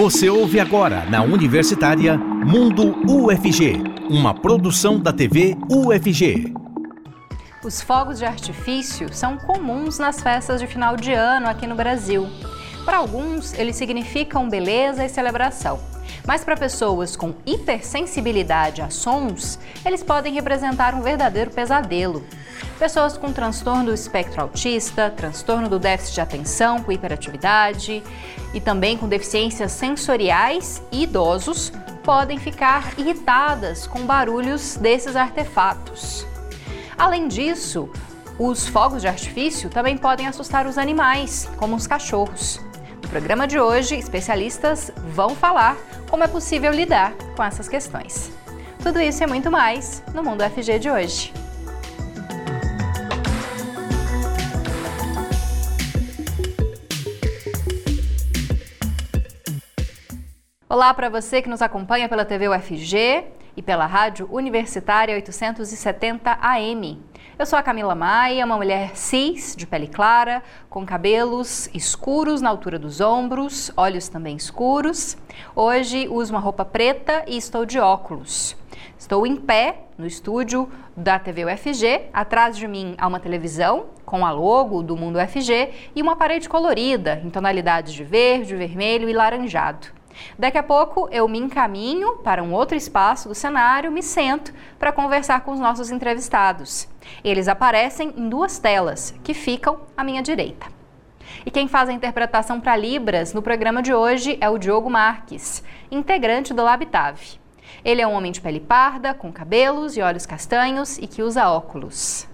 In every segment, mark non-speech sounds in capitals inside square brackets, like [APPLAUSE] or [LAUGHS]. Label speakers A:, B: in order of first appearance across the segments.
A: Você ouve agora na Universitária Mundo UFG, uma produção da TV UFG.
B: Os fogos de artifício são comuns nas festas de final de ano aqui no Brasil. Para alguns, eles significam beleza e celebração. Mas para pessoas com hipersensibilidade a sons, eles podem representar um verdadeiro pesadelo. Pessoas com transtorno do espectro autista, transtorno do déficit de atenção com hiperatividade e também com deficiências sensoriais e idosos podem ficar irritadas com barulhos desses artefatos. Além disso, os fogos de artifício também podem assustar os animais, como os cachorros. Programa de hoje, especialistas vão falar como é possível lidar com essas questões. Tudo isso e muito mais no Mundo FG de hoje. Olá para você que nos acompanha pela TV UFG e pela Rádio Universitária 870 AM. Eu sou a Camila Maia, uma mulher cis, de pele clara, com cabelos escuros na altura dos ombros, olhos também escuros. Hoje uso uma roupa preta e estou de óculos. Estou em pé no estúdio da TV UFG. Atrás de mim há uma televisão com a logo do Mundo UFG e uma parede colorida em tonalidades de verde, vermelho e laranjado. Daqui a pouco eu me encaminho para um outro espaço do cenário, me sento para conversar com os nossos entrevistados. Eles aparecem em duas telas que ficam à minha direita. E quem faz a interpretação para Libras no programa de hoje é o Diogo Marques, integrante do Labitave. Ele é um homem de pele parda, com cabelos e olhos castanhos e que usa óculos.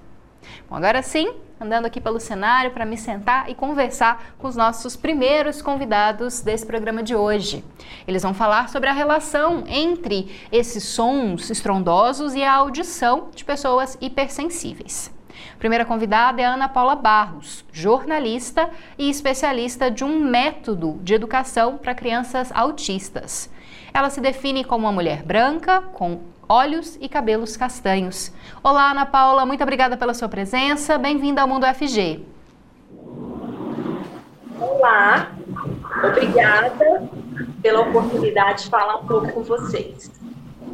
B: Bom, agora sim, andando aqui pelo cenário para me sentar e conversar com os nossos primeiros convidados desse programa de hoje. Eles vão falar sobre a relação entre esses sons estrondosos e a audição de pessoas hipersensíveis. Primeira convidada é Ana Paula Barros, jornalista e especialista de um método de educação para crianças autistas. Ela se define como uma mulher branca, com olhos e cabelos castanhos. Olá, Ana Paula, muito obrigada pela sua presença. Bem-vinda ao Mundo FG.
C: Olá, obrigada pela oportunidade de falar um pouco com vocês.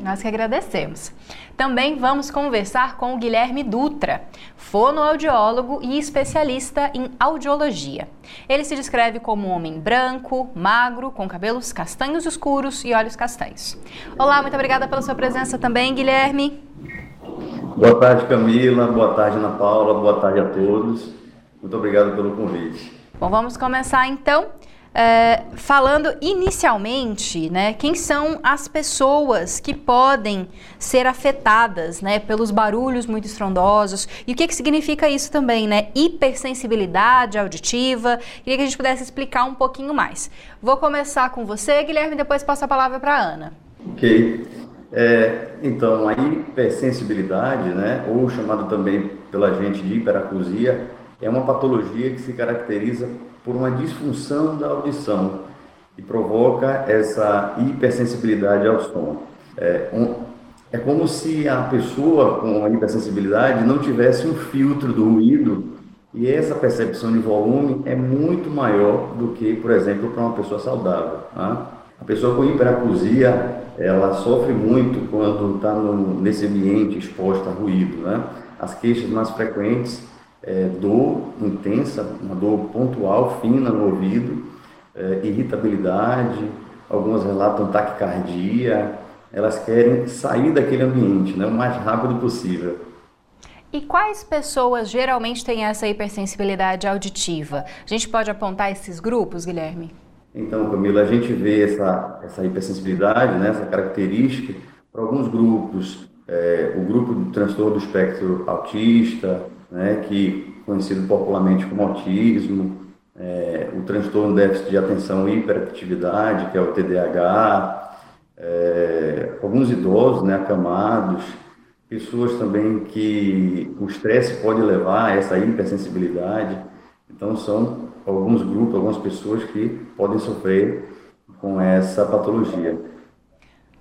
B: Nós que agradecemos. Também vamos conversar com o Guilherme Dutra, fonoaudiólogo e especialista em audiologia. Ele se descreve como um homem branco, magro, com cabelos castanhos escuros e olhos castanhos. Olá, muito obrigada pela sua presença também, Guilherme.
D: Boa tarde, Camila. Boa tarde, Ana Paula. Boa tarde a todos. Muito obrigado pelo convite.
B: Bom, vamos começar então. É, falando inicialmente, né, quem são as pessoas que podem ser afetadas, né, pelos barulhos muito estrondosos e o que, que significa isso também, né, hipersensibilidade auditiva. Queria que a gente pudesse explicar um pouquinho mais. Vou começar com você, Guilherme, depois passo a palavra para Ana.
D: Ok. É, então, a hipersensibilidade, né, ou chamado também pela gente de hiperacusia, é uma patologia que se caracteriza por uma disfunção da audição e provoca essa hipersensibilidade ao som. É, um, é como se a pessoa com a hipersensibilidade não tivesse um filtro do ruído e essa percepção de volume é muito maior do que, por exemplo, para uma pessoa saudável. Tá? A pessoa com hiperacusia, ela sofre muito quando está nesse ambiente exposto a ruído. Né? As queixas mais frequentes é, dor intensa, uma dor pontual, fina no ouvido, é, irritabilidade, algumas relatam taquicardia, elas querem sair daquele ambiente né, o mais rápido possível.
B: E quais pessoas geralmente têm essa hipersensibilidade auditiva? A gente pode apontar esses grupos, Guilherme?
D: Então, Camila, a gente vê essa, essa hipersensibilidade, né, essa característica para alguns grupos. É, o grupo do transtorno do espectro autista, né, que conhecido popularmente como autismo, é, o transtorno déficit de atenção e hiperatividade, que é o TDAH, é, alguns idosos, né, acamados, pessoas também que o estresse pode levar a essa hipersensibilidade. Então, são alguns grupos, algumas pessoas que podem sofrer com essa patologia.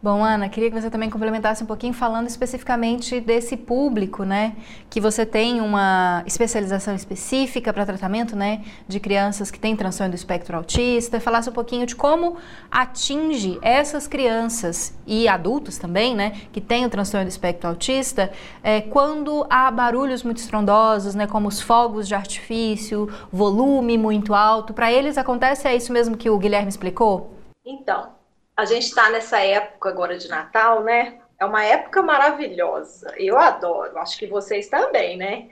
B: Bom, Ana, queria que você também complementasse um pouquinho falando especificamente desse público, né? Que você tem uma especialização específica para tratamento, né? De crianças que têm transtorno do espectro autista. Falasse um pouquinho de como atinge essas crianças e adultos também, né? Que têm o transtorno do espectro autista, é, quando há barulhos muito estrondosos, né? Como os fogos de artifício, volume muito alto. Para eles acontece é isso mesmo que o Guilherme explicou?
C: Então, a gente está nessa época agora de Natal, né? É uma época maravilhosa. Eu adoro, acho que vocês também, né?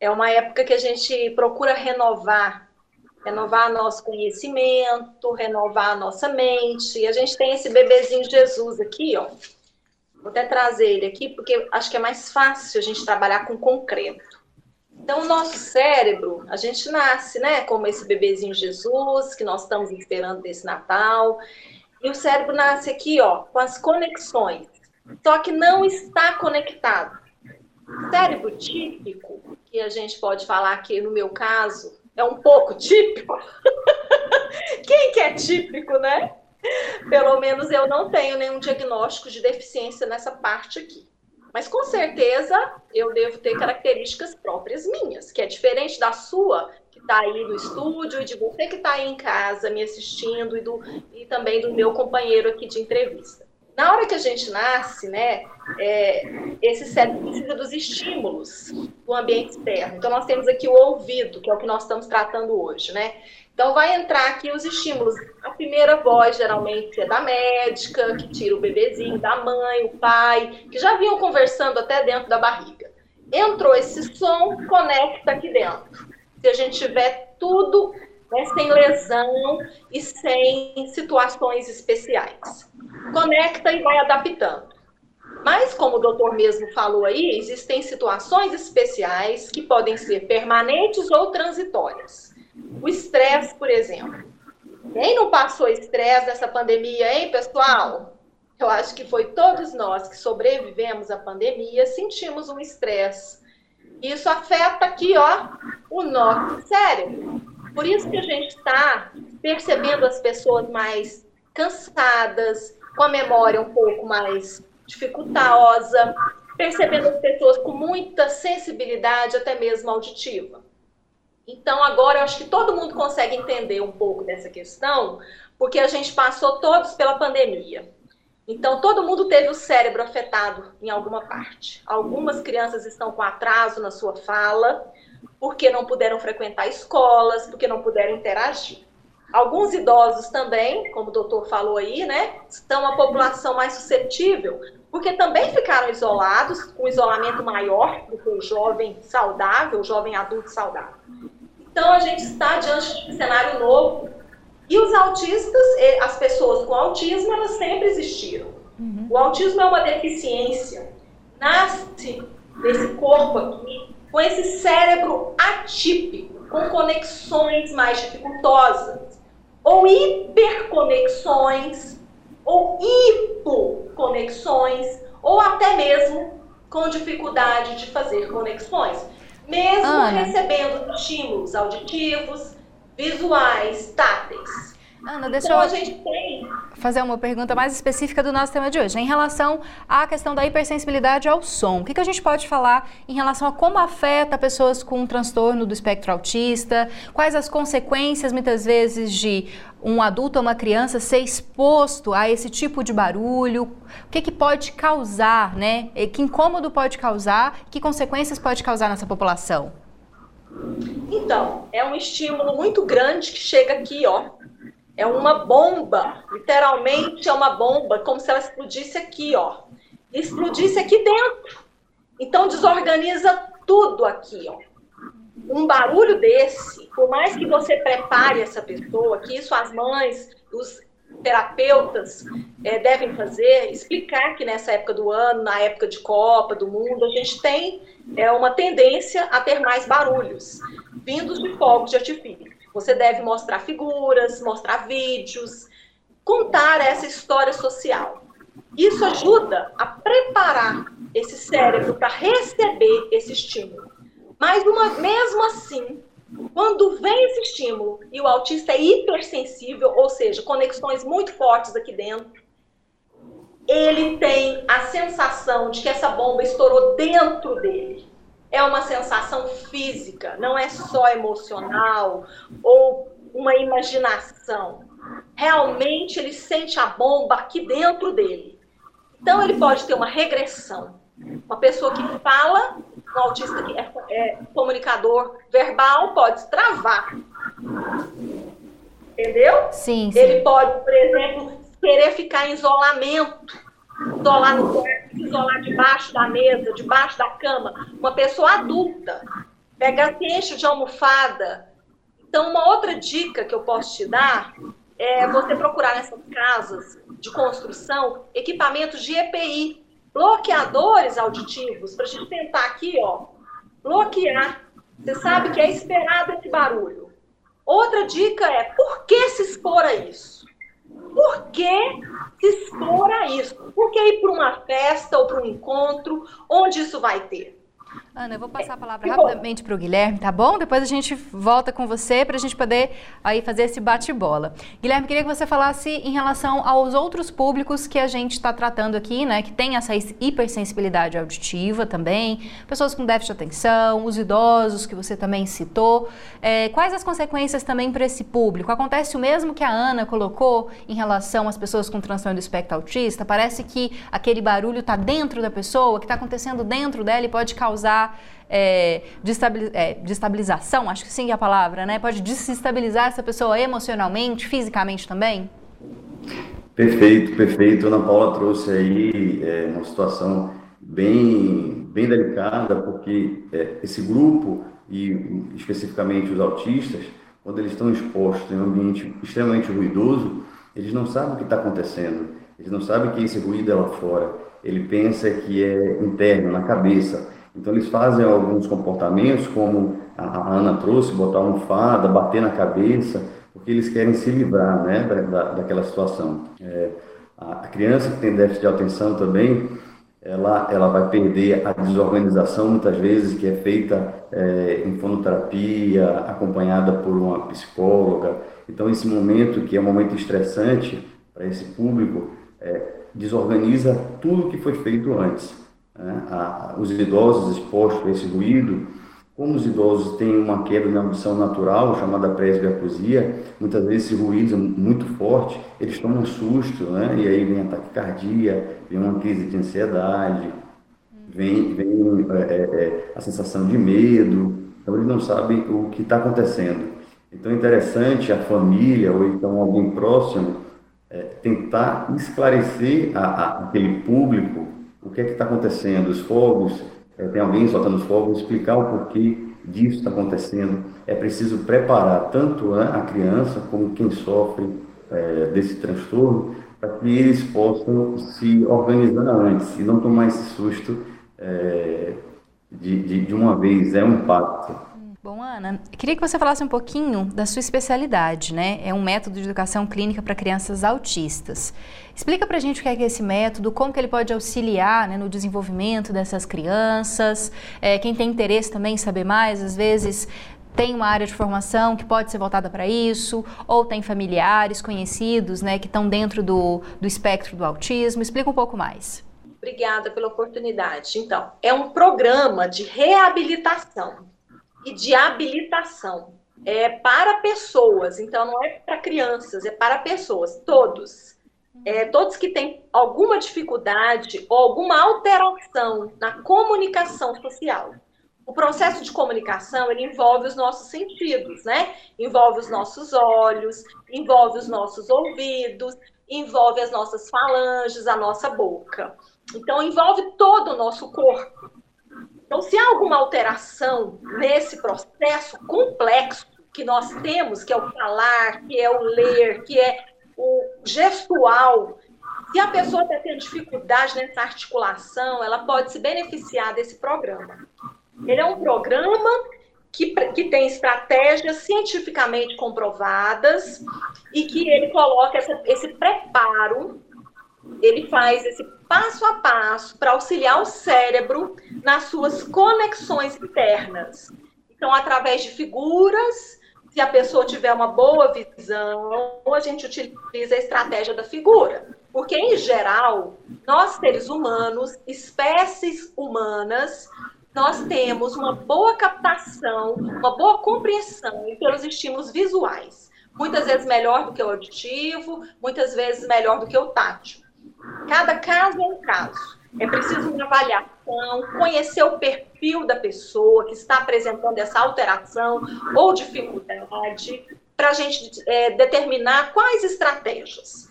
C: É uma época que a gente procura renovar, renovar nosso conhecimento, renovar a nossa mente. E a gente tem esse bebezinho Jesus aqui, ó. Vou até trazer ele aqui, porque acho que é mais fácil a gente trabalhar com concreto. Então, o nosso cérebro, a gente nasce, né, como esse bebezinho Jesus, que nós estamos esperando desse Natal. E o cérebro nasce aqui, ó, com as conexões. Só que não está conectado. Cérebro típico, que a gente pode falar que no meu caso é um pouco [LAUGHS] típico. Quem que é típico, né? Pelo menos eu não tenho nenhum diagnóstico de deficiência nessa parte aqui. Mas com certeza eu devo ter características próprias minhas, que é diferente da sua, está aí no estúdio, e de você que está aí em casa me assistindo, e, do, e também do meu companheiro aqui de entrevista. Na hora que a gente nasce, né, é, esse cérebro precisa dos estímulos do ambiente externo. Então, nós temos aqui o ouvido, que é o que nós estamos tratando hoje, né? Então, vai entrar aqui os estímulos. A primeira voz, geralmente, é da médica, que tira o bebezinho, da mãe, o pai, que já vinham conversando até dentro da barriga. Entrou esse som, conecta aqui dentro se a gente tiver tudo né, sem lesão e sem situações especiais. Conecta e vai adaptando. Mas, como o doutor mesmo falou aí, existem situações especiais que podem ser permanentes ou transitórias. O estresse, por exemplo. Quem não passou estresse nessa pandemia, hein, pessoal? Eu acho que foi todos nós que sobrevivemos à pandemia, sentimos um estresse isso afeta aqui, ó, o nosso cérebro. Por isso que a gente está percebendo as pessoas mais cansadas, com a memória um pouco mais dificultosa, percebendo as pessoas com muita sensibilidade, até mesmo auditiva. Então, agora eu acho que todo mundo consegue entender um pouco dessa questão, porque a gente passou todos pela pandemia. Então, todo mundo teve o cérebro afetado em alguma parte. Algumas crianças estão com atraso na sua fala, porque não puderam frequentar escolas, porque não puderam interagir. Alguns idosos também, como o doutor falou aí, né, estão a população mais suscetível, porque também ficaram isolados, com isolamento maior do que o jovem saudável, o jovem adulto saudável. Então, a gente está diante de um cenário novo e os autistas, as pessoas com autismo, elas sempre existiram. Uhum. O autismo é uma deficiência. Nasce desse corpo aqui com esse cérebro atípico, com conexões mais dificultosas, ou hiperconexões, ou hipoconexões, ou até mesmo com dificuldade de fazer conexões, mesmo Ana. recebendo estímulos auditivos, visuais, táteis.
B: Ana, deixa então, eu a gente tem... fazer uma pergunta mais específica do nosso tema de hoje. Em relação à questão da hipersensibilidade ao som, o que, que a gente pode falar em relação a como afeta pessoas com um transtorno do espectro autista? Quais as consequências, muitas vezes, de um adulto ou uma criança ser exposto a esse tipo de barulho? O que, que pode causar, né? Que incômodo pode causar? Que consequências pode causar nessa população?
C: Então, é um estímulo muito grande que chega aqui, ó. É uma bomba, literalmente é uma bomba, como se ela explodisse aqui, ó. explodisse aqui dentro. Então desorganiza tudo aqui, ó. Um barulho desse, por mais que você prepare essa pessoa, que isso as mães, os terapeutas é, devem fazer, explicar que nessa época do ano, na época de Copa, do mundo, a gente tem é, uma tendência a ter mais barulhos vindos de fogos de artifício. Você deve mostrar figuras, mostrar vídeos, contar essa história social. Isso ajuda a preparar esse cérebro para receber esse estímulo. Mas uma, mesmo assim, quando vem esse estímulo e o autista é hipersensível, ou seja, conexões muito fortes aqui dentro, ele tem a sensação de que essa bomba estourou dentro dele. É uma sensação física, não é só emocional ou uma imaginação. Realmente ele sente a bomba aqui dentro dele. Então ele pode ter uma regressão. Uma pessoa que fala, um autista que é, é comunicador verbal, pode travar. Entendeu?
B: Sim, sim.
C: Ele pode, por exemplo, querer ficar em isolamento, isolar no quarto, isolar debaixo da mesa, debaixo da cama. Uma pessoa adulta, pega se enche de almofada. Então, uma outra dica que eu posso te dar é você procurar nessas casas de construção equipamentos de EPI, bloqueadores auditivos, para a gente tentar aqui, ó, bloquear. Você sabe que é esperado esse barulho. Outra dica é por que se expor a isso? Por que se expor a isso? Por que ir para uma festa ou para um encontro onde isso vai ter?
B: Ana, eu vou passar a palavra rapidamente para o Guilherme, tá bom? Depois a gente volta com você para a gente poder aí fazer esse bate-bola. Guilherme, queria que você falasse em relação aos outros públicos que a gente está tratando aqui, né? Que tem essa hipersensibilidade auditiva também, pessoas com déficit de atenção, os idosos que você também citou. É, quais as consequências também para esse público? Acontece o mesmo que a Ana colocou em relação às pessoas com transtorno do espectro autista? Parece que aquele barulho está dentro da pessoa, que está acontecendo dentro dela e pode causar é, é, destabilização, acho que sim é a palavra, né? Pode desestabilizar essa pessoa emocionalmente, fisicamente também?
D: Perfeito, perfeito. Ana Paula trouxe aí é, uma situação bem, bem delicada, porque é, esse grupo, e especificamente os autistas, quando eles estão expostos em um ambiente extremamente ruidoso, eles não sabem o que está acontecendo, eles não sabem que esse ruído é lá fora, ele pensa que é interno, na cabeça. Então eles fazem alguns comportamentos, como a Ana trouxe, botar almofada, bater na cabeça, porque eles querem se livrar né, da, daquela situação. É, a criança que tem déficit de atenção também, ela, ela vai perder a desorganização, muitas vezes, que é feita é, em fonoterapia, acompanhada por uma psicóloga. Então, esse momento, que é um momento estressante para esse público, é, desorganiza tudo que foi feito antes né, a, os idosos expostos a esse ruído, como os idosos têm uma queda de audição natural, chamada presbiacusia, muitas vezes esse ruído é muito forte, eles tomam um susto, né? e aí vem ataque cardíaco, vem uma crise de ansiedade, vem, vem é, é, é, a sensação de medo, então eles não sabem o que está acontecendo. Então é interessante a família, ou então alguém próximo, é, tentar esclarecer a, a, aquele público o que é que está acontecendo, os fogos, é, tem alguém soltando os fogos, explicar o porquê disso está acontecendo. É preciso preparar tanto a criança como quem sofre é, desse transtorno para que eles possam se organizar antes e não tomar esse susto é, de, de, de uma vez, é um impacto.
B: Bom, Ana, queria que você falasse um pouquinho da sua especialidade, né? É um método de educação clínica para crianças autistas. Explica para a gente o que é, que é esse método, como que ele pode auxiliar né, no desenvolvimento dessas crianças. É, quem tem interesse também em saber mais, às vezes tem uma área de formação que pode ser voltada para isso, ou tem familiares, conhecidos, né, que estão dentro do, do espectro do autismo. Explica um pouco mais.
C: Obrigada pela oportunidade. Então, é um programa de reabilitação e de habilitação. É para pessoas, então não é para crianças, é para pessoas, todos. É, todos que têm alguma dificuldade ou alguma alteração na comunicação social. O processo de comunicação ele envolve os nossos sentidos, né? Envolve os nossos olhos, envolve os nossos ouvidos, envolve as nossas falanges, a nossa boca. Então envolve todo o nosso corpo. Então, se há alguma alteração nesse processo complexo que nós temos, que é o falar, que é o ler, que é o gestual, se a pessoa está tendo dificuldade nessa articulação, ela pode se beneficiar desse programa. Ele é um programa que, que tem estratégias cientificamente comprovadas e que ele coloca essa, esse preparo ele faz esse passo a passo para auxiliar o cérebro nas suas conexões internas. Então, através de figuras, se a pessoa tiver uma boa visão, a gente utiliza a estratégia da figura. Porque, em geral, nós seres humanos, espécies humanas, nós temos uma boa captação, uma boa compreensão pelos estímulos visuais. Muitas vezes melhor do que o auditivo, muitas vezes melhor do que o tátil. Cada caso é um caso. É preciso uma avaliação, conhecer o perfil da pessoa que está apresentando essa alteração ou dificuldade, para a gente é, determinar quais estratégias.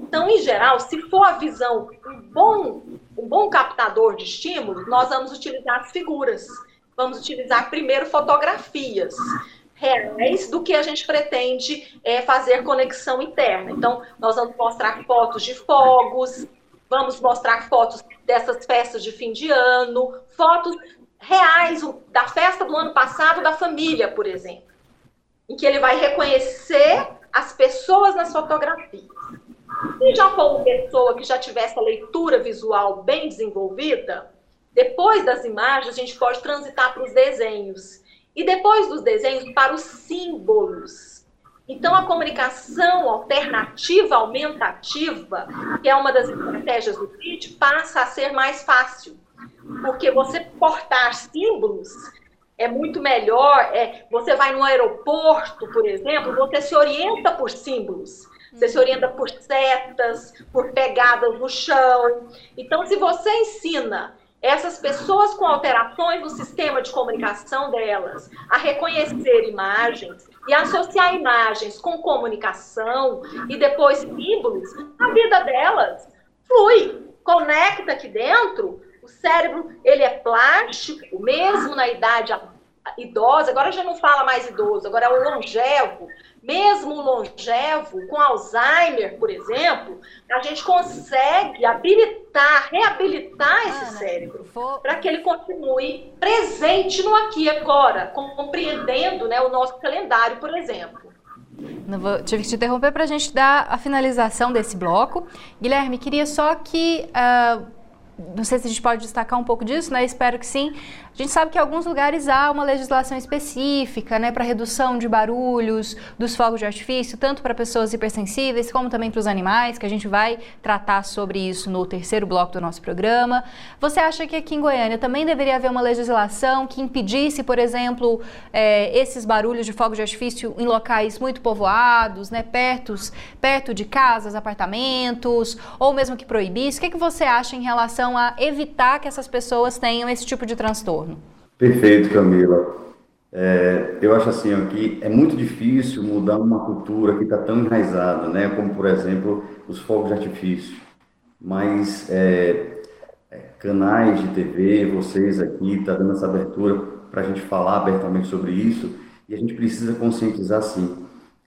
C: Então, em geral, se for a visão um bom, um bom captador de estímulo, nós vamos utilizar figuras. Vamos utilizar primeiro fotografias reais do que a gente pretende é, fazer conexão interna. Então, nós vamos mostrar fotos de fogos, vamos mostrar fotos dessas festas de fim de ano, fotos reais da festa do ano passado da família, por exemplo, em que ele vai reconhecer as pessoas nas fotografias. Se já for uma pessoa que já tivesse a leitura visual bem desenvolvida, depois das imagens a gente pode transitar para os desenhos. E depois dos desenhos, para os símbolos. Então, a comunicação alternativa, aumentativa, que é uma das estratégias do PIT, passa a ser mais fácil. Porque você portar símbolos é muito melhor. É, você vai no aeroporto, por exemplo, você se orienta por símbolos. Você se orienta por setas, por pegadas no chão. Então, se você ensina essas pessoas com alterações no sistema de comunicação delas a reconhecer imagens e associar imagens com comunicação e depois símbolos, a vida delas flui, conecta aqui dentro. O cérebro ele é plástico, mesmo na idade idosa. Agora já não fala mais idoso, agora é o longevo mesmo longevo, com Alzheimer, por exemplo, a gente consegue habilitar, reabilitar esse Ana, cérebro vou... para que ele continue presente no aqui e agora, compreendendo né, o nosso calendário, por exemplo.
B: Vou, tive que te interromper para a gente dar a finalização desse bloco. Guilherme, queria só que. Uh, não sei se a gente pode destacar um pouco disso, né? Espero que sim. A gente sabe que em alguns lugares há uma legislação específica, né, para redução de barulhos dos fogos de artifício, tanto para pessoas hipersensíveis como também para os animais, que a gente vai tratar sobre isso no terceiro bloco do nosso programa. Você acha que aqui em Goiânia também deveria haver uma legislação que impedisse, por exemplo, é, esses barulhos de fogos de artifício em locais muito povoados, né, perto, perto de casas, apartamentos, ou mesmo que proibisse? O que, é que você acha em relação a evitar que essas pessoas tenham esse tipo de transtorno? Retorno.
D: Perfeito, Camila. É, eu acho assim ó, que é muito difícil mudar uma cultura que está tão enraizada, né? Como por exemplo os fogos de artifício. Mas é, é, canais de TV, vocês aqui, está dando essa abertura para a gente falar abertamente sobre isso e a gente precisa conscientizar sim,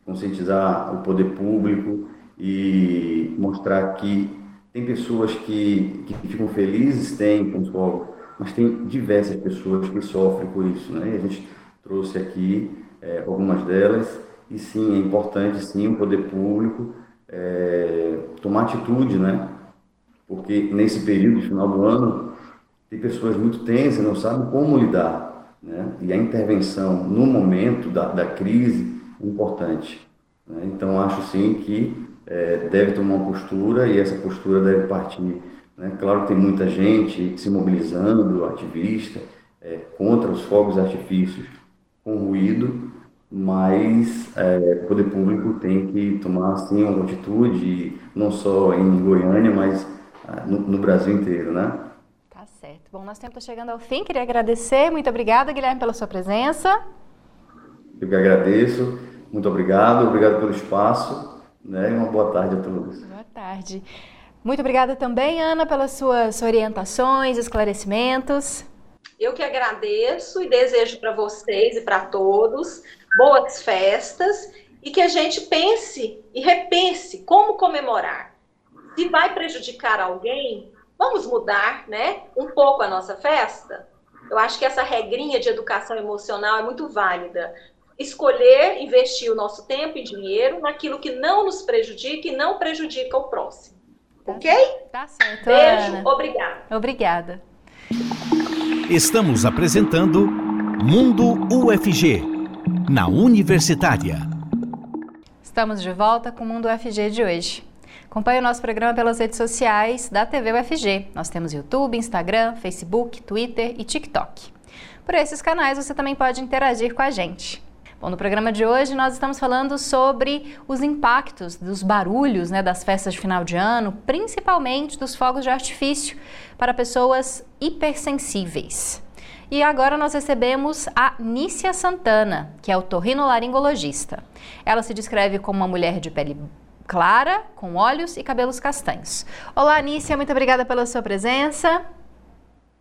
D: conscientizar o poder público e mostrar que tem pessoas que, que ficam felizes, tem com os fogos, mas tem diversas pessoas que sofrem por isso, né? A gente trouxe aqui é, algumas delas e sim é importante sim o poder público é, tomar atitude, né? Porque nesse período final do ano tem pessoas muito tensas, não sabem como lidar, né? E a intervenção no momento da, da crise é importante. Né? Então acho sim que é, deve tomar uma postura e essa postura deve partir né? Claro que tem muita gente se mobilizando, ativista, é, contra os fogos artifícios com ruído, mas é, o poder público tem que tomar assim, uma atitude, não só em Goiânia, mas ah, no, no Brasil inteiro, né?
B: Tá certo. Bom, nosso tempo está chegando ao fim. Queria agradecer. Muito obrigada, Guilherme, pela sua presença.
D: Eu que agradeço. Muito obrigado. Obrigado pelo espaço. Né? E uma boa tarde a todos.
B: Boa tarde. Muito obrigada também, Ana, pelas suas orientações, esclarecimentos.
C: Eu que agradeço e desejo para vocês e para todos boas festas e que a gente pense e repense como comemorar. Se vai prejudicar alguém, vamos mudar, né, um pouco a nossa festa. Eu acho que essa regrinha de educação emocional é muito válida. Escolher investir o nosso tempo e dinheiro naquilo que não nos prejudica e não prejudica o próximo. Ok?
B: Tá certo.
C: Beijo, Ana. obrigada.
B: Obrigada.
A: Estamos apresentando Mundo UFG, na Universitária.
B: Estamos de volta com o Mundo UFG de hoje. Acompanhe o nosso programa pelas redes sociais da TV UFG. Nós temos YouTube, Instagram, Facebook, Twitter e TikTok. Por esses canais você também pode interagir com a gente. Bom, no programa de hoje nós estamos falando sobre os impactos dos barulhos né, das festas de final de ano, principalmente dos fogos de artifício, para pessoas hipersensíveis. E agora nós recebemos a Nícia Santana, que é otorrinolaringologista. Ela se descreve como uma mulher de pele clara, com olhos e cabelos castanhos. Olá, Nícia, muito obrigada pela sua presença.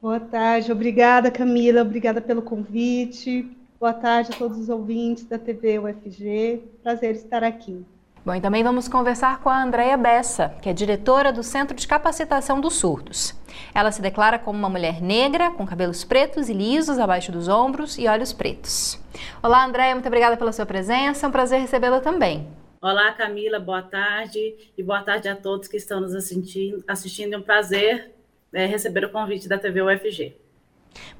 E: Boa tarde, obrigada Camila, obrigada pelo convite. Boa tarde a todos os ouvintes da TV UFG. Prazer estar aqui.
B: Bom, e também vamos conversar com a Andréia Bessa, que é diretora do Centro de Capacitação dos Surdos. Ela se declara como uma mulher negra, com cabelos pretos e lisos abaixo dos ombros e olhos pretos. Olá, Andréia, muito obrigada pela sua presença, é um prazer recebê-la também.
F: Olá, Camila, boa tarde e boa tarde a todos que estão nos assistindo. assistindo. É um prazer é, receber o convite da TV UFG.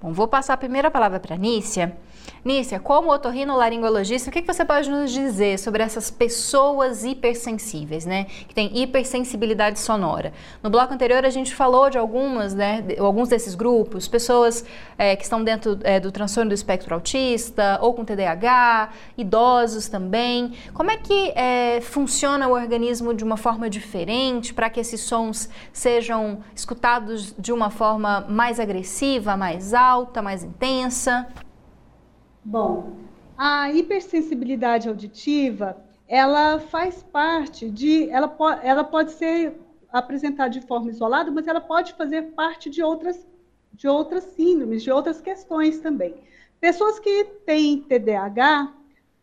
B: Bom, vou passar a primeira palavra para Nícia. Nícia, como otorrinolaringologista, o que, que você pode nos dizer sobre essas pessoas hipersensíveis, né? Que têm hipersensibilidade sonora. No bloco anterior a gente falou de algumas, né? De, alguns desses grupos, pessoas é, que estão dentro é, do transtorno do espectro autista ou com TDAH, idosos também. Como é que é, funciona o organismo de uma forma diferente para que esses sons sejam escutados de uma forma mais agressiva, mais alta, mais intensa?
E: Bom, a hipersensibilidade auditiva, ela faz parte de, ela, po ela pode ser apresentada de forma isolada, mas ela pode fazer parte de outras, de outras síndromes, de outras questões também. Pessoas que têm TDAH,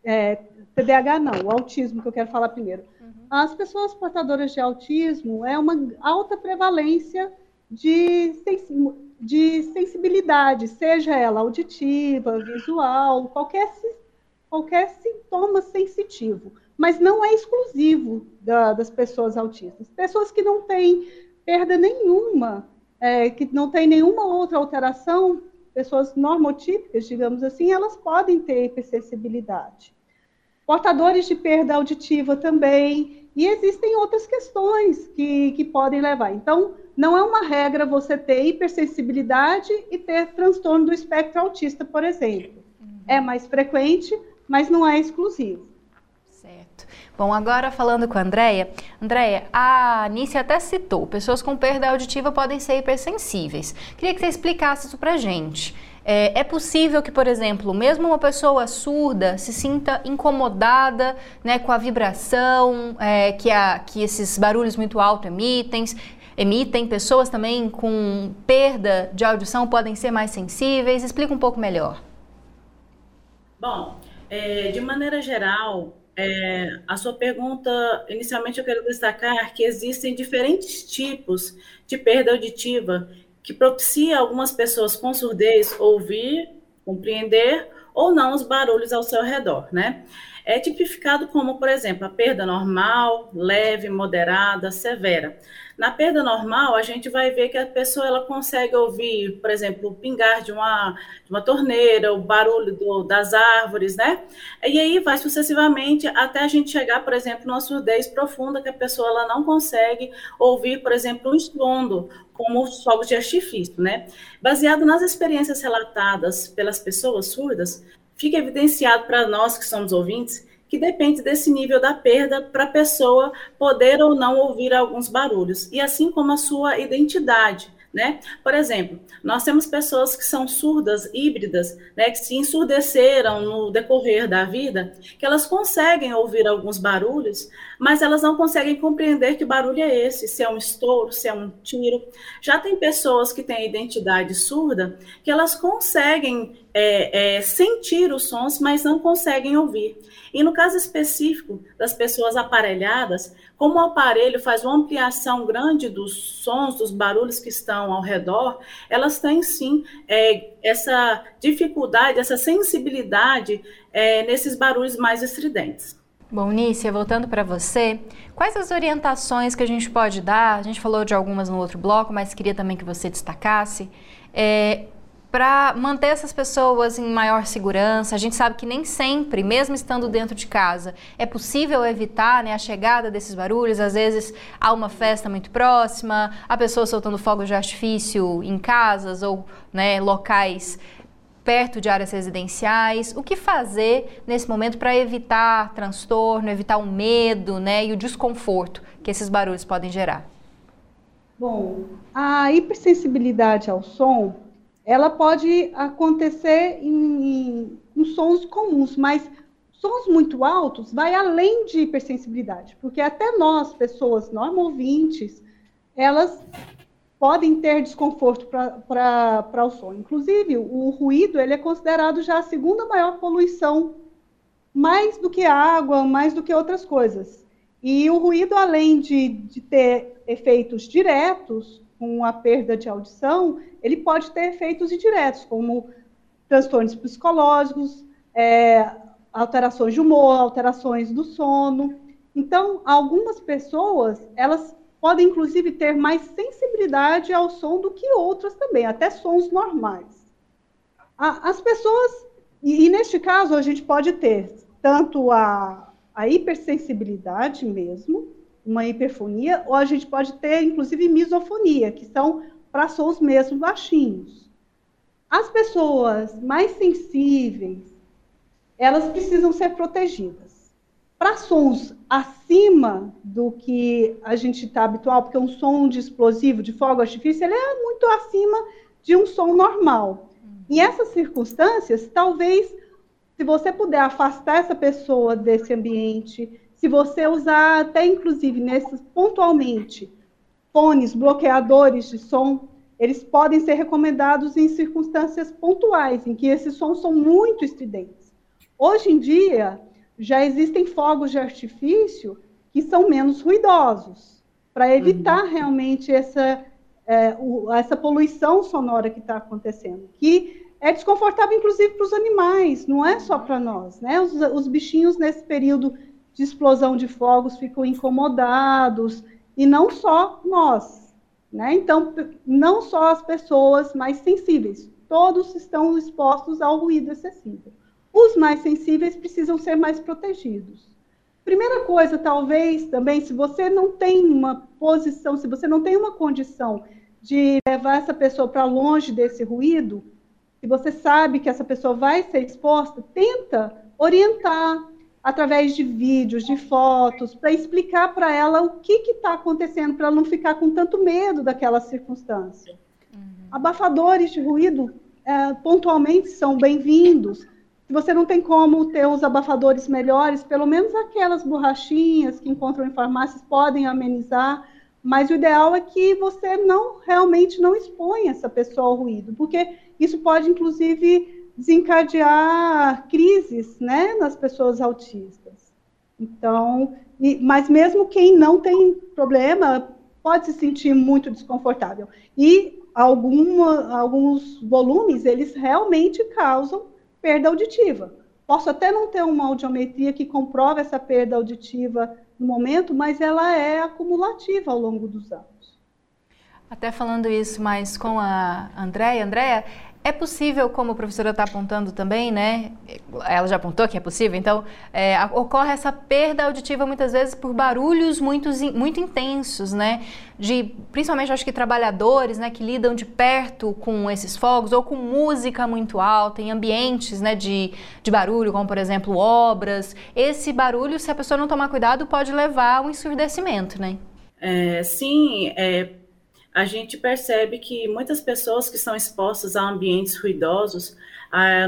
E: é, TDAH não, o autismo que eu quero falar primeiro. Uhum. As pessoas portadoras de autismo é uma alta prevalência de de sensibilidade, seja ela auditiva, visual, qualquer, qualquer sintoma sensitivo, mas não é exclusivo da, das pessoas autistas. Pessoas que não têm perda nenhuma, é, que não têm nenhuma outra alteração, pessoas normotípicas, digamos assim, elas podem ter hipersensibilidade. Portadores de perda auditiva também, e existem outras questões que, que podem levar. Então, não é uma regra você ter hipersensibilidade e ter transtorno do espectro autista, por exemplo. É mais frequente, mas não é exclusivo.
B: Certo. Bom, agora falando com a Andrea. Andrea, a Anice até citou, pessoas com perda auditiva podem ser hipersensíveis. Queria que você explicasse isso pra gente. É, é, possível que, por exemplo, mesmo uma pessoa surda se sinta incomodada né, com a vibração é, que, a, que esses barulhos muito altos emitem, emitem, pessoas também com perda de audição podem ser mais sensíveis? Explica um pouco melhor.
F: Bom, é, de maneira geral, é, a sua pergunta, inicialmente eu quero destacar que existem diferentes tipos de perda auditiva que propicia algumas pessoas com surdez ouvir, compreender ou não os barulhos ao seu redor, né? É tipificado como, por exemplo, a perda normal, leve, moderada, severa. Na perda normal, a gente vai ver que a pessoa ela consegue ouvir, por exemplo, o pingar de uma, de uma torneira, o barulho do, das árvores, né? E aí vai sucessivamente até a gente chegar, por exemplo, numa surdez profunda, que a pessoa ela não consegue ouvir, por exemplo, um estrondo, como os fogos de artifício, né? Baseado nas experiências relatadas pelas pessoas surdas, fica evidenciado para nós que somos ouvintes que depende desse nível da perda para a pessoa poder ou não ouvir alguns barulhos, e assim como a sua identidade. Né? Por exemplo, nós temos pessoas que são surdas híbridas, né, que se ensurdeceram no decorrer da vida, que elas conseguem ouvir alguns barulhos, mas elas não conseguem compreender que barulho é esse, se é um estouro, se é um tiro. Já tem pessoas que têm identidade surda, que elas conseguem é, é, sentir os sons, mas não conseguem ouvir. E no caso específico das pessoas aparelhadas, como o aparelho faz uma ampliação grande dos sons, dos barulhos que estão ao redor, elas têm sim é, essa dificuldade, essa sensibilidade é, nesses barulhos mais estridentes.
B: Bom, Nícia, voltando para você, quais as orientações que a gente pode dar? A gente falou de algumas no outro bloco, mas queria também que você destacasse. É, para manter essas pessoas em maior segurança. A gente sabe que nem sempre, mesmo estando dentro de casa, é possível evitar né, a chegada desses barulhos. Às vezes há uma festa muito próxima, a pessoa soltando fogos de artifício em casas ou né, locais perto de áreas residenciais. O que fazer nesse momento para evitar transtorno, evitar o medo né, e o desconforto que esses barulhos podem gerar?
E: Bom, a hipersensibilidade ao som ela pode acontecer em, em, em sons comuns, mas sons muito altos vai além de hipersensibilidade, porque até nós, pessoas normo-ouvintes, elas podem ter desconforto para o som. Inclusive, o ruído ele é considerado já a segunda maior poluição, mais do que água, mais do que outras coisas. E o ruído, além de, de ter efeitos diretos, com a perda de audição, ele pode ter efeitos indiretos, como transtornos psicológicos, é, alterações de humor, alterações do sono. Então, algumas pessoas, elas podem inclusive ter mais sensibilidade ao som do que outras também, até sons normais. As pessoas, e, neste caso a gente pode ter tanto a, a hipersensibilidade mesmo, uma hiperfonia, ou a gente pode ter, inclusive, misofonia, que são para sons mesmo baixinhos. As pessoas mais sensíveis, elas precisam ser protegidas. Para sons acima do que a gente está habitual, porque um som de explosivo, de fogo artifício, ele é muito acima de um som normal. Em essas circunstâncias, talvez, se você puder afastar essa pessoa desse ambiente, se você usar até inclusive nesses pontualmente fones bloqueadores de som, eles podem ser recomendados em circunstâncias pontuais, em que esses sons são muito estridentes. Hoje em dia, já existem fogos de artifício que são menos ruidosos, para evitar uhum. realmente essa, é, o, essa poluição sonora que está acontecendo, que é desconfortável, inclusive, para os animais, não é só para nós. Né? Os, os bichinhos, nesse período de explosão de fogos ficam incomodados, e não só nós. Né? Então, não só as pessoas mais sensíveis, todos estão expostos ao ruído excessivo. Os mais sensíveis precisam ser mais protegidos. Primeira coisa, talvez também, se você não tem uma posição, se você não tem uma condição de levar essa pessoa para longe desse ruído, se você sabe que essa pessoa vai ser exposta, tenta orientar, através de vídeos, de fotos, para explicar para ela o que está acontecendo, para ela não ficar com tanto medo daquela circunstância. Uhum. Abafadores de ruído é, pontualmente são bem-vindos. Se você não tem como ter os abafadores melhores, pelo menos aquelas borrachinhas que encontram em farmácias podem amenizar, mas o ideal é que você não realmente não exponha essa pessoa ao ruído, porque isso pode, inclusive, desencadear crises né, nas pessoas autistas. Então, e, mas mesmo quem não tem problema pode se sentir muito desconfortável. E alguns volumes, eles realmente causam perda auditiva. Posso até não ter uma audiometria que comprova essa perda auditiva no momento, mas ela é acumulativa ao longo dos anos.
B: Até falando isso mais com a Andréia. Andréia, é possível, como a professora está apontando também, né? Ela já apontou que é possível, então é, ocorre essa perda auditiva muitas vezes por barulhos muito, muito intensos, né? De, principalmente acho que trabalhadores, né, que lidam de perto com esses fogos ou com música muito alta, em ambientes, né, de, de barulho, como por exemplo obras. Esse barulho, se a pessoa não tomar cuidado, pode levar ao ensurdecimento, né?
F: É, sim, é, a gente percebe que muitas pessoas que são expostas a ambientes ruidosos,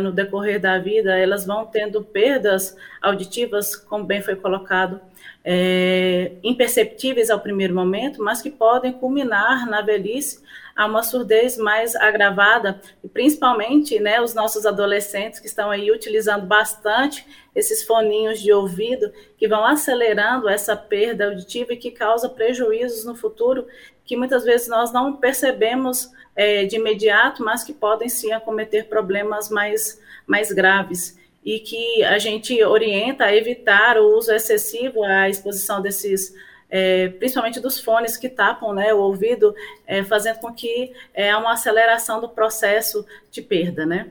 F: no decorrer da vida, elas vão tendo perdas auditivas, como bem foi colocado, é, imperceptíveis ao primeiro momento, mas que podem culminar na velhice a uma surdez mais agravada, e principalmente né, os nossos adolescentes que estão aí utilizando bastante esses foninhos de ouvido, que vão acelerando essa perda auditiva e que causa prejuízos no futuro, que muitas vezes nós não percebemos é, de imediato, mas que podem sim acometer problemas mais, mais graves e que a gente orienta a evitar o uso excessivo, a exposição desses é, principalmente dos fones que tapam né, o ouvido, é, fazendo com que é uma aceleração do processo de perda, né?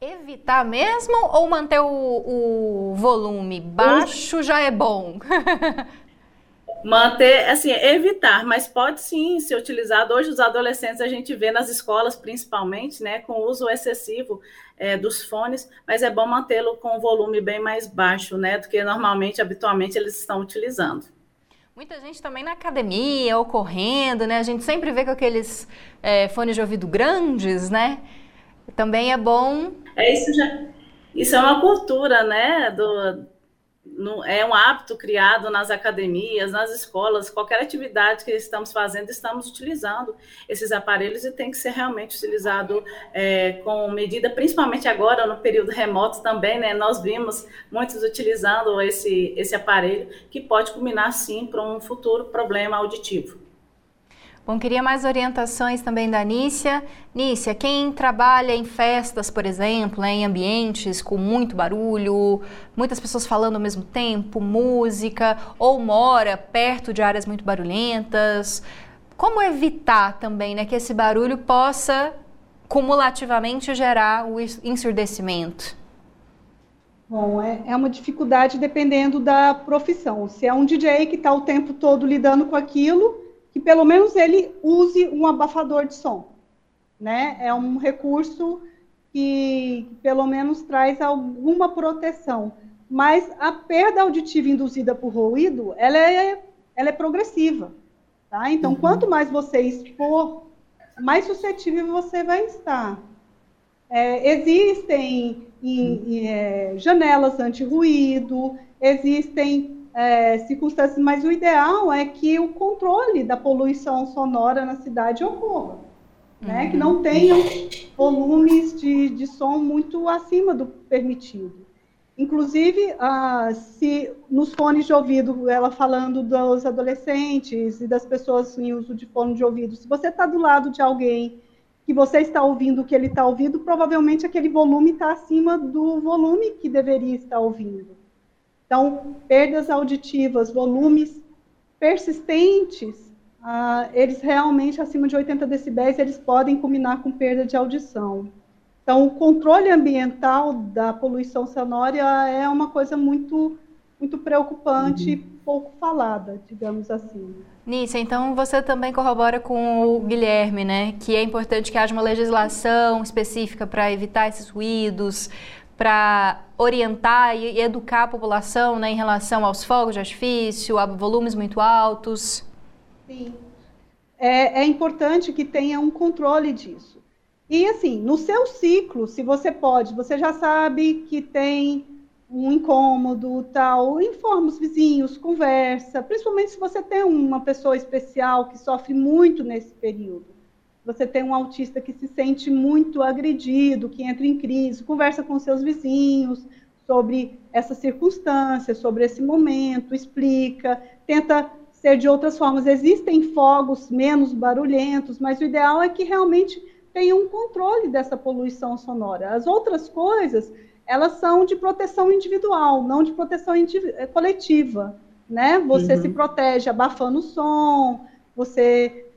B: Evitar mesmo ou manter o, o volume baixo já é bom? [LAUGHS]
F: manter, assim, evitar, mas pode sim ser utilizado. Hoje, os adolescentes a gente vê nas escolas, principalmente, né, com o uso excessivo é, dos fones, mas é bom mantê-lo com um volume bem mais baixo, né, do que normalmente, habitualmente, eles estão utilizando.
B: Muita gente também na academia ou correndo, né? A gente sempre vê com aqueles é, fones de ouvido grandes, né? Também é bom.
F: É isso já. Isso é uma cultura, né? Do, é um hábito criado nas academias, nas escolas, qualquer atividade que estamos fazendo, estamos utilizando esses aparelhos e tem que ser realmente utilizado é, com medida, principalmente agora no período remoto também, né? Nós vimos muitos utilizando esse, esse aparelho que pode culminar sim para um futuro problema auditivo.
B: Bom, queria mais orientações também da Nícia. Nícia, quem trabalha em festas, por exemplo, né, em ambientes com muito barulho, muitas pessoas falando ao mesmo tempo, música, ou mora perto de áreas muito barulhentas, como evitar também né, que esse barulho possa cumulativamente gerar o ensurdecimento?
E: Bom, é, é uma dificuldade dependendo da profissão. Se é um DJ que está o tempo todo lidando com aquilo, que pelo menos ele use um abafador de som, né? É um recurso que pelo menos traz alguma proteção. Mas a perda auditiva induzida por ruído, ela é, ela é progressiva, tá? Então, uhum. quanto mais você expor, mais suscetível você vai estar. É, existem em, é, janelas anti-ruído, existem é, circunstâncias, mas o ideal é que o controle da poluição sonora na cidade ocorra. Né, uhum. Que não tenham volumes de, de som muito acima do permitido. Inclusive, ah, se nos fones de ouvido, ela falando dos adolescentes e das pessoas em uso de fone de ouvido, se você está do lado de alguém que você está ouvindo o que ele está ouvindo, provavelmente aquele volume está acima do volume que deveria estar ouvindo. Então, perdas auditivas, volumes persistentes, ah, eles realmente, acima de 80 decibéis, eles podem culminar com perda de audição. Então, o controle ambiental da poluição sonora é uma coisa muito, muito preocupante, uhum. pouco falada, digamos assim.
B: Nícia, então você também corrobora com o Guilherme, né? Que é importante que haja uma legislação específica para evitar esses ruídos, para orientar e educar a população né, em relação aos fogos de artifício, a volumes muito altos?
E: Sim. É, é importante que tenha um controle disso. E assim, no seu ciclo, se você pode, você já sabe que tem um incômodo, tal, informa os vizinhos, conversa, principalmente se você tem uma pessoa especial que sofre muito nesse período você tem um autista que se sente muito agredido, que entra em crise, conversa com seus vizinhos sobre essa circunstância, sobre esse momento, explica, tenta ser de outras formas. Existem fogos menos barulhentos, mas o ideal é que realmente tenha um controle dessa poluição sonora. As outras coisas, elas são de proteção individual, não de proteção eh, coletiva, né? Você uhum. se protege abafando o som, você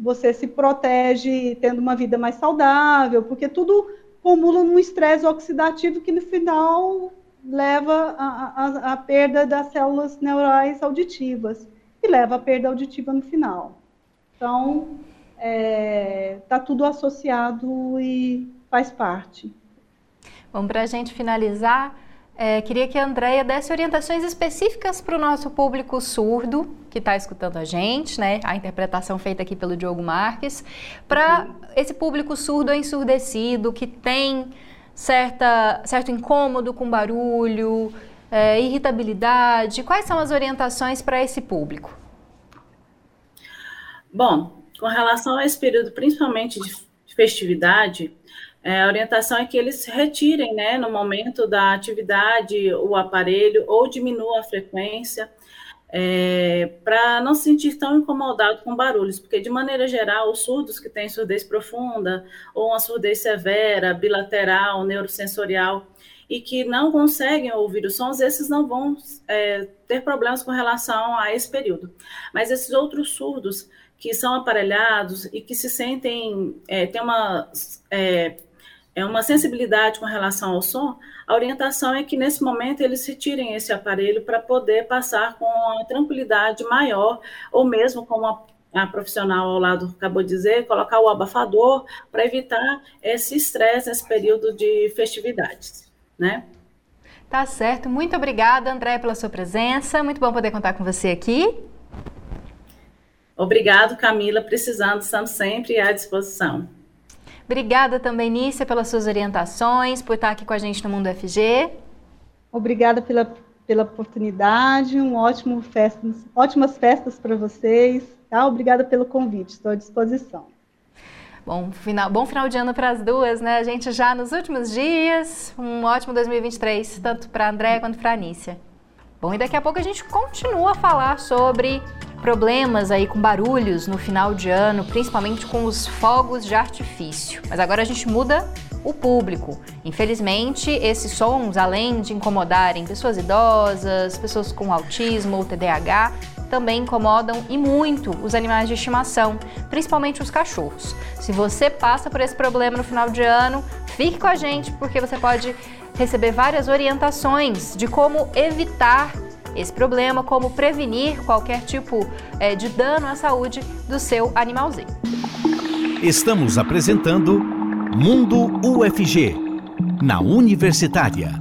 E: você se protege tendo uma vida mais saudável, porque tudo acumula num estresse oxidativo que no final leva à perda das células neurais auditivas e leva à perda auditiva no final. Então, está é, tá tudo associado e faz parte.
B: Bom, para a gente finalizar, é, queria que a Andrea desse orientações específicas para o nosso público surdo que está escutando a gente, né? A interpretação feita aqui pelo Diogo Marques, para esse público surdo ensurdecido, que tem certa, certo incômodo com barulho, é, irritabilidade. Quais são as orientações para esse público?
F: Bom, com relação a esse período, principalmente de festividade, é, a orientação é que eles retirem, né, no momento da atividade, o aparelho ou diminua a frequência, é, para não se sentir tão incomodado com barulhos, porque de maneira geral, os surdos que têm surdez profunda ou uma surdez severa, bilateral, neurosensorial, e que não conseguem ouvir os sons, esses não vão é, ter problemas com relação a esse período. Mas esses outros surdos que são aparelhados e que se sentem, é, tem uma, é, é uma sensibilidade com relação ao som, a orientação é que nesse momento eles retirem esse aparelho para poder passar com uma tranquilidade maior, ou mesmo como a, a profissional ao lado acabou de dizer, colocar o abafador para evitar esse estresse nesse período de festividades, né?
B: Tá certo. Muito obrigada, André, pela sua presença. Muito bom poder contar com você aqui.
F: Obrigado, Camila. Precisando, estamos sempre à disposição.
B: Obrigada também, Nícia, pelas suas orientações, por estar aqui com a gente no Mundo FG.
E: Obrigada pela, pela oportunidade, um ótimo festa, ótimas festas para vocês. Tá? Obrigada pelo convite, estou à disposição.
B: Bom final, bom final de ano para as duas, né? A gente já nos últimos dias, um ótimo 2023, tanto para a André quanto para a Anícia. Bom, e daqui a pouco a gente continua a falar sobre problemas aí com barulhos no final de ano, principalmente com os fogos de artifício. Mas agora a gente muda o público. Infelizmente, esses sons, além de incomodarem pessoas idosas, pessoas com autismo ou TDAH, também incomodam e muito os animais de estimação, principalmente os cachorros. Se você passa por esse problema no final de ano, fique com a gente porque você pode receber várias orientações de como evitar esse problema, como prevenir qualquer tipo é, de dano à saúde do seu animalzinho.
A: Estamos apresentando Mundo UFG, na Universitária.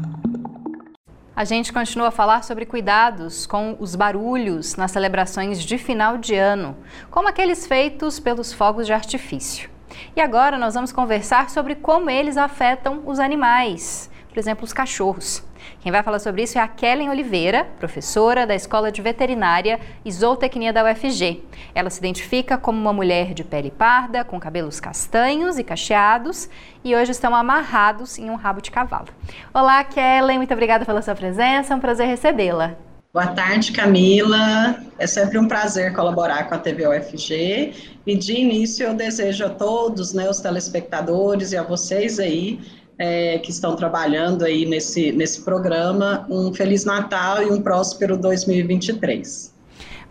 B: A gente continua a falar sobre cuidados com os barulhos nas celebrações de final de ano, como aqueles feitos pelos fogos de artifício. E agora nós vamos conversar sobre como eles afetam os animais, por exemplo, os cachorros. Quem vai falar sobre isso é a Kellen Oliveira, professora da Escola de Veterinária e Zootecnia da UFG. Ela se identifica como uma mulher de pele parda, com cabelos castanhos e cacheados e hoje estão amarrados em um rabo de cavalo. Olá, Kellen, muito obrigada pela sua presença, é um prazer recebê-la.
G: Boa tarde, Camila. É sempre um prazer colaborar com a TV UFG. E de início eu desejo a todos, né, os telespectadores e a vocês aí, é, que estão trabalhando aí nesse, nesse programa. Um Feliz Natal e um próspero 2023.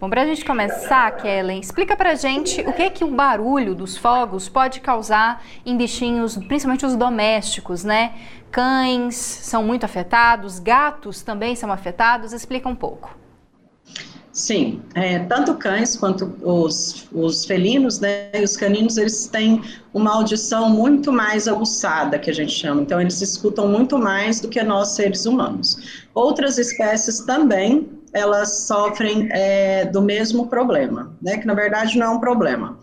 B: Bom, para a gente começar, Kellen, explica para gente o que é que o barulho dos fogos pode causar em bichinhos, principalmente os domésticos, né? Cães são muito afetados, gatos também são afetados. Explica um pouco.
G: Sim, é, tanto cães quanto os, os felinos, né, e os caninos, eles têm uma audição muito mais aguçada, que a gente chama, então eles escutam muito mais do que nós seres humanos. Outras espécies também, elas sofrem é, do mesmo problema, né, que na verdade não é um problema.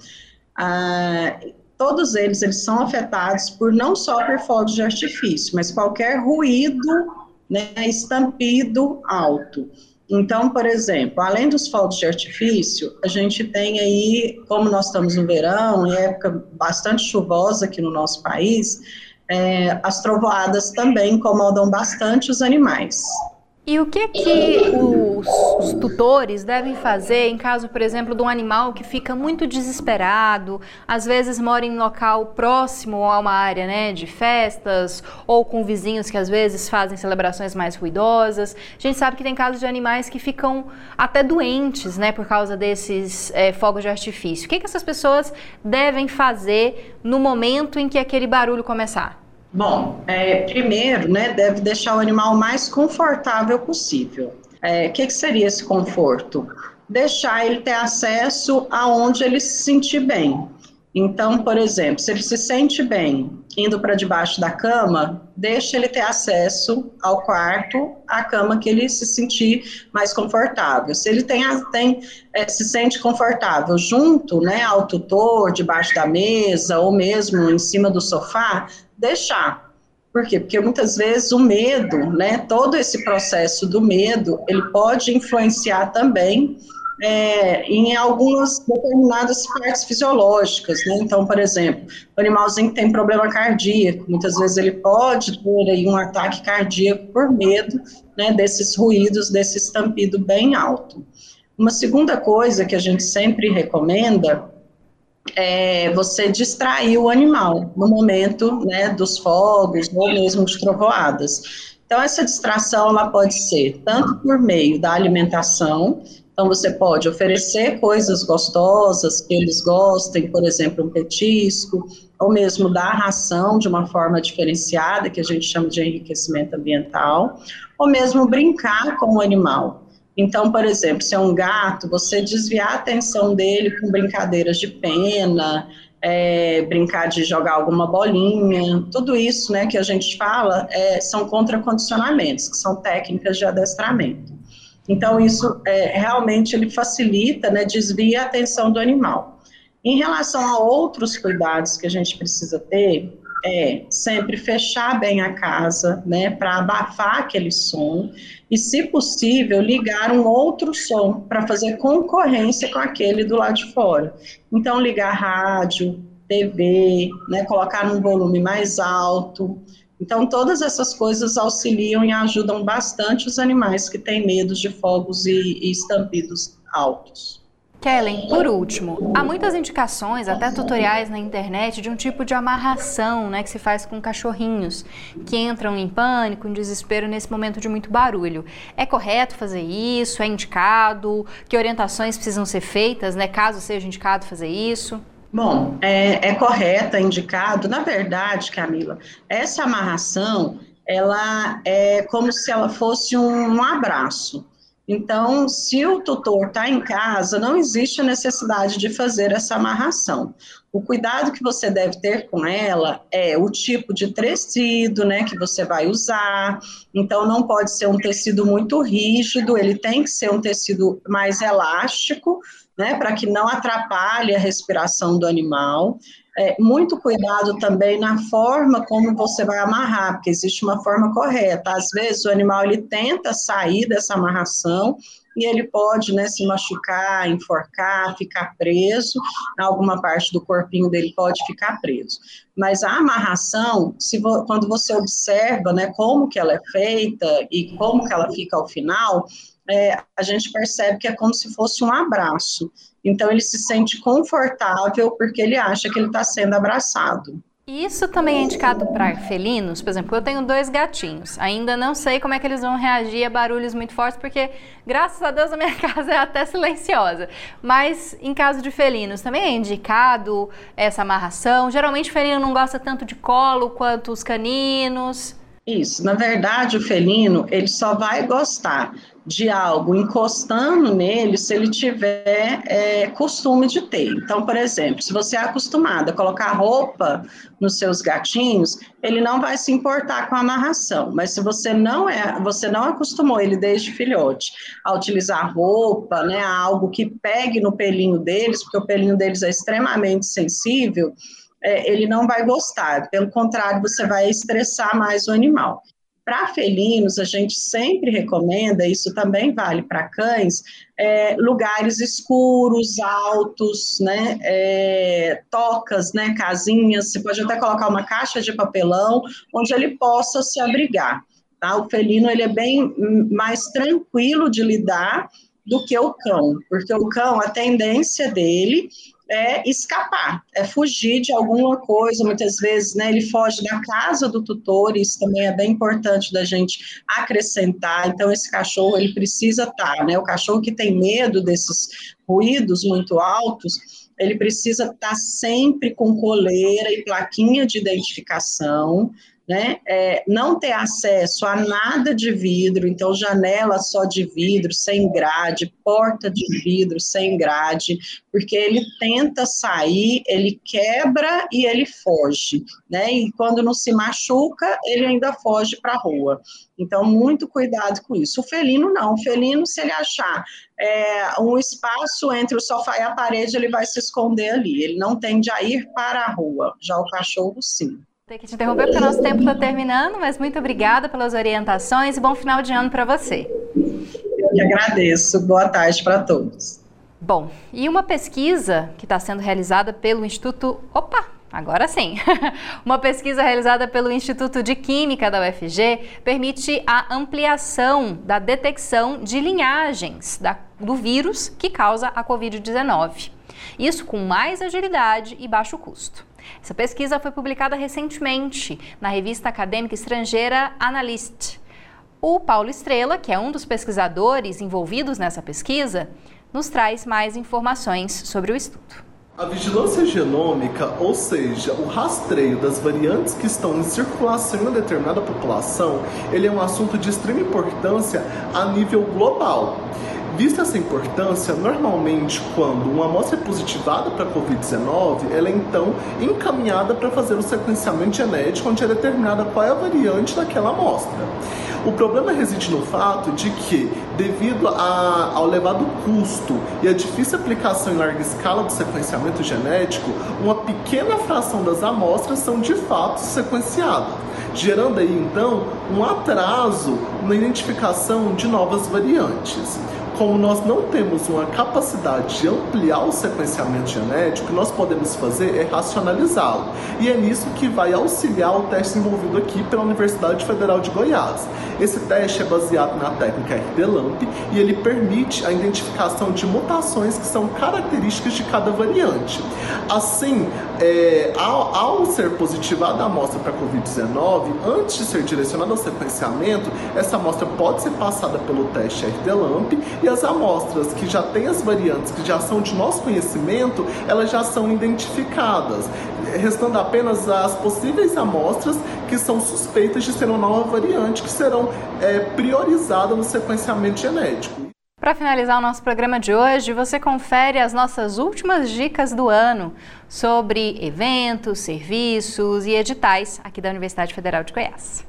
G: Ah, todos eles, eles são afetados por não só por fogos de artifício, mas qualquer ruído, né, estampido alto. Então, por exemplo, além dos fogos de artifício, a gente tem aí, como nós estamos no verão, em época bastante chuvosa aqui no nosso país, é, as trovoadas também incomodam bastante os animais.
B: E o que que os, os, tutores devem fazer em caso, por exemplo, de um animal que fica muito desesperado, às vezes mora em local próximo a uma área né, de festas, ou com vizinhos que às vezes fazem celebrações mais ruidosas. A gente sabe que tem casos de animais que ficam até doentes né, por causa desses é, fogos de artifício. O que, que essas pessoas devem fazer no momento em que aquele barulho começar?
G: Bom, é, primeiro, né, deve deixar o animal mais confortável possível. O é, que, que seria esse conforto? Deixar ele ter acesso aonde ele se sentir bem. Então, por exemplo, se ele se sente bem indo para debaixo da cama, deixa ele ter acesso ao quarto, à cama que ele se sentir mais confortável. Se ele tem, tem é, se sente confortável junto, né, ao tutor, debaixo da mesa ou mesmo em cima do sofá, deixar. Por quê? Porque muitas vezes o medo, né, todo esse processo do medo, ele pode influenciar também é, em algumas determinadas partes fisiológicas, né? Então, por exemplo, o animalzinho que tem problema cardíaco, muitas vezes ele pode ter aí um ataque cardíaco por medo, né, desses ruídos, desse estampido bem alto. Uma segunda coisa que a gente sempre recomenda é, você distrair o animal no momento né, dos fogos ou mesmo de trovoadas. Então, essa distração ela pode ser tanto por meio da alimentação, então você pode oferecer coisas gostosas que eles gostem, por exemplo, um petisco, ou mesmo dar ração de uma forma diferenciada, que a gente chama de enriquecimento ambiental, ou mesmo brincar com o animal. Então, por exemplo, se é um gato, você desviar a atenção dele com brincadeiras de pena, é, brincar de jogar alguma bolinha, tudo isso né, que a gente fala é, são contracondicionamentos, que são técnicas de adestramento. Então, isso é, realmente ele facilita, né, desvia a atenção do animal. Em relação a outros cuidados que a gente precisa ter, é sempre fechar bem a casa, né, para abafar aquele som e, se possível, ligar um outro som para fazer concorrência com aquele do lado de fora. Então, ligar rádio, TV, né, colocar num volume mais alto. Então, todas essas coisas auxiliam e ajudam bastante os animais que têm medo de fogos e, e estampidos altos.
B: Kellen, por último, há muitas indicações, até tutoriais na internet, de um tipo de amarração né, que se faz com cachorrinhos que entram em pânico, em desespero nesse momento de muito barulho. É correto fazer isso? É indicado? Que orientações precisam ser feitas, né, caso seja indicado fazer isso?
G: Bom, é, é correto, é indicado. Na verdade, Camila, essa amarração, ela é como se ela fosse um, um abraço. Então, se o tutor está em casa, não existe a necessidade de fazer essa amarração. O cuidado que você deve ter com ela é o tipo de tecido, né, que você vai usar. Então, não pode ser um tecido muito rígido, ele tem que ser um tecido mais elástico, né, para que não atrapalhe a respiração do animal. É, muito cuidado também na forma como você vai amarrar, porque existe uma forma correta. Às vezes o animal ele tenta sair dessa amarração e ele pode né, se machucar, enforcar, ficar preso, alguma parte do corpinho dele pode ficar preso. Mas a amarração, vo, quando você observa né, como que ela é feita e como que ela fica ao final, é, a gente percebe que é como se fosse um abraço. Então ele se sente confortável porque ele acha que ele está sendo abraçado.
B: Isso também é indicado para felinos? Por exemplo, eu tenho dois gatinhos. Ainda não sei como é que eles vão reagir a barulhos muito fortes, porque graças a Deus a minha [LAUGHS] casa é até silenciosa. Mas em caso de felinos, também é indicado essa amarração? Geralmente o felino não gosta tanto de colo quanto os caninos.
G: Isso, na verdade, o felino, ele só vai gostar de algo encostando nele se ele tiver é, costume de ter. Então, por exemplo, se você é acostumado a colocar roupa nos seus gatinhos, ele não vai se importar com a amarração. Mas se você não é, você não acostumou ele desde filhote a utilizar roupa, né, algo que pegue no pelinho deles, porque o pelinho deles é extremamente sensível, é, ele não vai gostar. Pelo contrário, você vai estressar mais o animal. Para felinos, a gente sempre recomenda, isso também vale para cães, é, lugares escuros, altos, né, é, tocas, né, casinhas, você pode até colocar uma caixa de papelão onde ele possa se abrigar. Tá? O felino ele é bem mais tranquilo de lidar do que o cão, porque o cão, a tendência dele é escapar, é fugir de alguma coisa. Muitas vezes, né, ele foge da casa do tutor. Isso também é bem importante da gente acrescentar. Então, esse cachorro ele precisa estar, né? O cachorro que tem medo desses ruídos muito altos, ele precisa estar sempre com coleira e plaquinha de identificação né? É, não ter acesso a nada de vidro, então janela só de vidro, sem grade, porta de vidro, sem grade, porque ele tenta sair, ele quebra e ele foge, né? E quando não se machuca, ele ainda foge para a rua. Então, muito cuidado com isso. O felino não, o felino, se ele achar é, um espaço entre o sofá e a parede, ele vai se esconder ali, ele não tende a ir para a rua, já o cachorro sim.
B: Tem que te interromper porque o nosso tempo está terminando, mas muito obrigada pelas orientações e bom final de ano para você.
G: Eu que agradeço. Boa tarde para todos.
B: Bom, e uma pesquisa que está sendo realizada pelo Instituto. Opa! Agora sim! [LAUGHS] Uma pesquisa realizada pelo Instituto de Química da UFG permite a ampliação da detecção de linhagens da, do vírus que causa a Covid-19. Isso com mais agilidade e baixo custo. Essa pesquisa foi publicada recentemente na revista acadêmica estrangeira Analyst. O Paulo Estrela, que é um dos pesquisadores envolvidos nessa pesquisa, nos traz mais informações sobre o estudo.
H: A vigilância genômica, ou seja, o rastreio das variantes que estão em circulação em uma determinada população, ele é um assunto de extrema importância a nível global. Vista essa importância, normalmente quando uma amostra é positivada para a Covid-19, ela é então encaminhada para fazer o sequenciamento genético onde é determinada qual é a variante daquela amostra. O problema reside no fato de que, devido a, ao elevado custo e a difícil aplicação em larga escala do sequenciamento genético, uma pequena fração das amostras são de fato sequenciadas, gerando aí então um atraso na identificação de novas variantes como nós não temos uma capacidade de ampliar o sequenciamento genético, o que nós podemos fazer é racionalizá-lo. E é nisso que vai auxiliar o teste envolvido aqui pela Universidade Federal de Goiás. Esse teste é baseado na técnica RD-LAMP e ele permite a identificação de mutações que são características de cada variante. Assim, é, ao, ao, ser positivada a amostra para Covid-19, antes de ser direcionada ao sequenciamento, essa amostra pode ser passada pelo teste RD-LAMP e as amostras que já têm as variantes, que já são de nosso conhecimento, elas já são identificadas, restando apenas as possíveis amostras que são suspeitas de ser uma nova variante, que serão é, priorizadas no sequenciamento genético.
B: Para finalizar o nosso programa de hoje, você confere as nossas últimas dicas do ano sobre eventos, serviços e editais aqui da Universidade Federal de Goiás.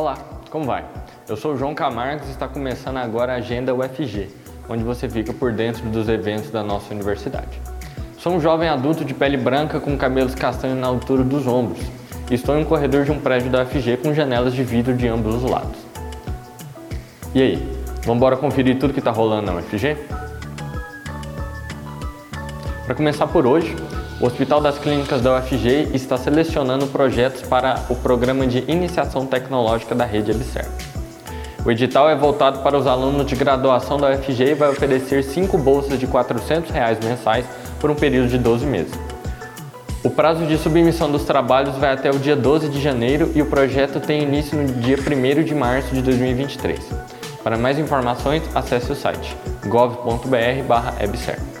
I: Olá, como vai? Eu sou João Camargo e está começando agora a Agenda UFG, onde você fica por dentro dos eventos da nossa universidade. Sou um jovem adulto de pele branca com cabelos castanhos na altura dos ombros Estou em um corredor de um prédio da UFG com janelas de vidro de ambos os lados. E aí, vamos embora conferir tudo que está rolando na UFG? Para começar por hoje, o Hospital das Clínicas da UFG está selecionando projetos para o Programa de Iniciação Tecnológica da Rede Abser. O edital é voltado para os alunos de graduação da UFG e vai oferecer cinco bolsas de 400 reais mensais por um período de 12 meses. O prazo de submissão dos trabalhos vai até o dia 12 de janeiro e o projeto tem início no dia 1 de março de 2023. Para mais informações, acesse o site gov.br/ebser.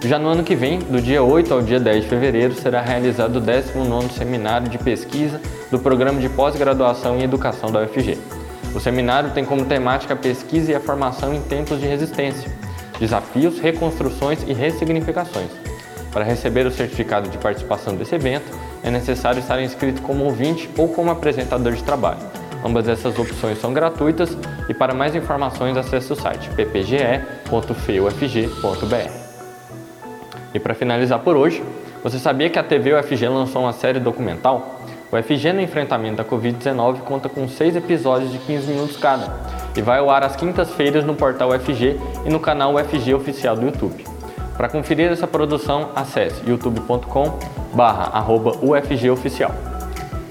I: Já no ano que vem, do dia 8 ao dia 10 de fevereiro, será realizado o 19º Seminário de Pesquisa do Programa de Pós-Graduação em Educação da UFG. O seminário tem como temática a pesquisa e a formação em tempos de resistência, desafios, reconstruções e ressignificações para receber o certificado de participação desse evento, é necessário estar inscrito como ouvinte ou como apresentador de trabalho. Ambas essas opções são gratuitas e para mais informações acesse o site ppge.feufg.br. E para finalizar por hoje, você sabia que a TV UFG lançou uma série documental? O UFG no enfrentamento da Covid-19 conta com seis episódios de 15 minutos cada e vai ao ar às quintas-feiras no portal UFG e no canal UFG Oficial do YouTube. Para conferir essa produção, acesse youtube.com/ufgoficial.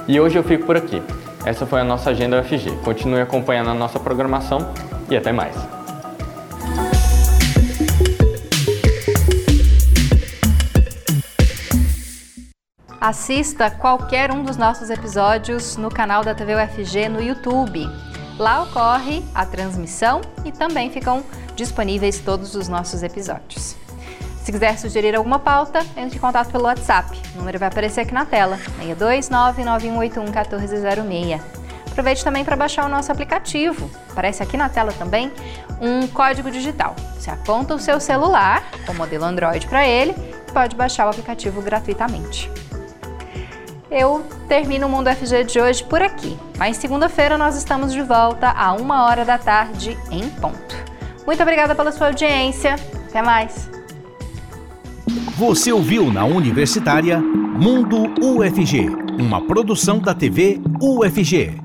I: E hoje eu fico por aqui. Essa foi a nossa agenda UFG. Continue acompanhando a nossa programação e até mais.
B: Assista qualquer um dos nossos episódios no canal da TV UFG no YouTube. Lá ocorre a transmissão e também ficam disponíveis todos os nossos episódios. Se quiser sugerir alguma pauta, entre em contato pelo WhatsApp. O número vai aparecer aqui na tela, 62991811406. Aproveite também para baixar o nosso aplicativo. Aparece aqui na tela também um código digital. Você aponta o seu celular, com modelo Android para ele, e pode baixar o aplicativo gratuitamente. Eu termino o Mundo FG de hoje por aqui, mas segunda-feira nós estamos de volta a uma hora da tarde em ponto. Muito obrigada pela sua audiência. Até mais!
A: Você ouviu na Universitária Mundo UFG, uma produção da TV UFG.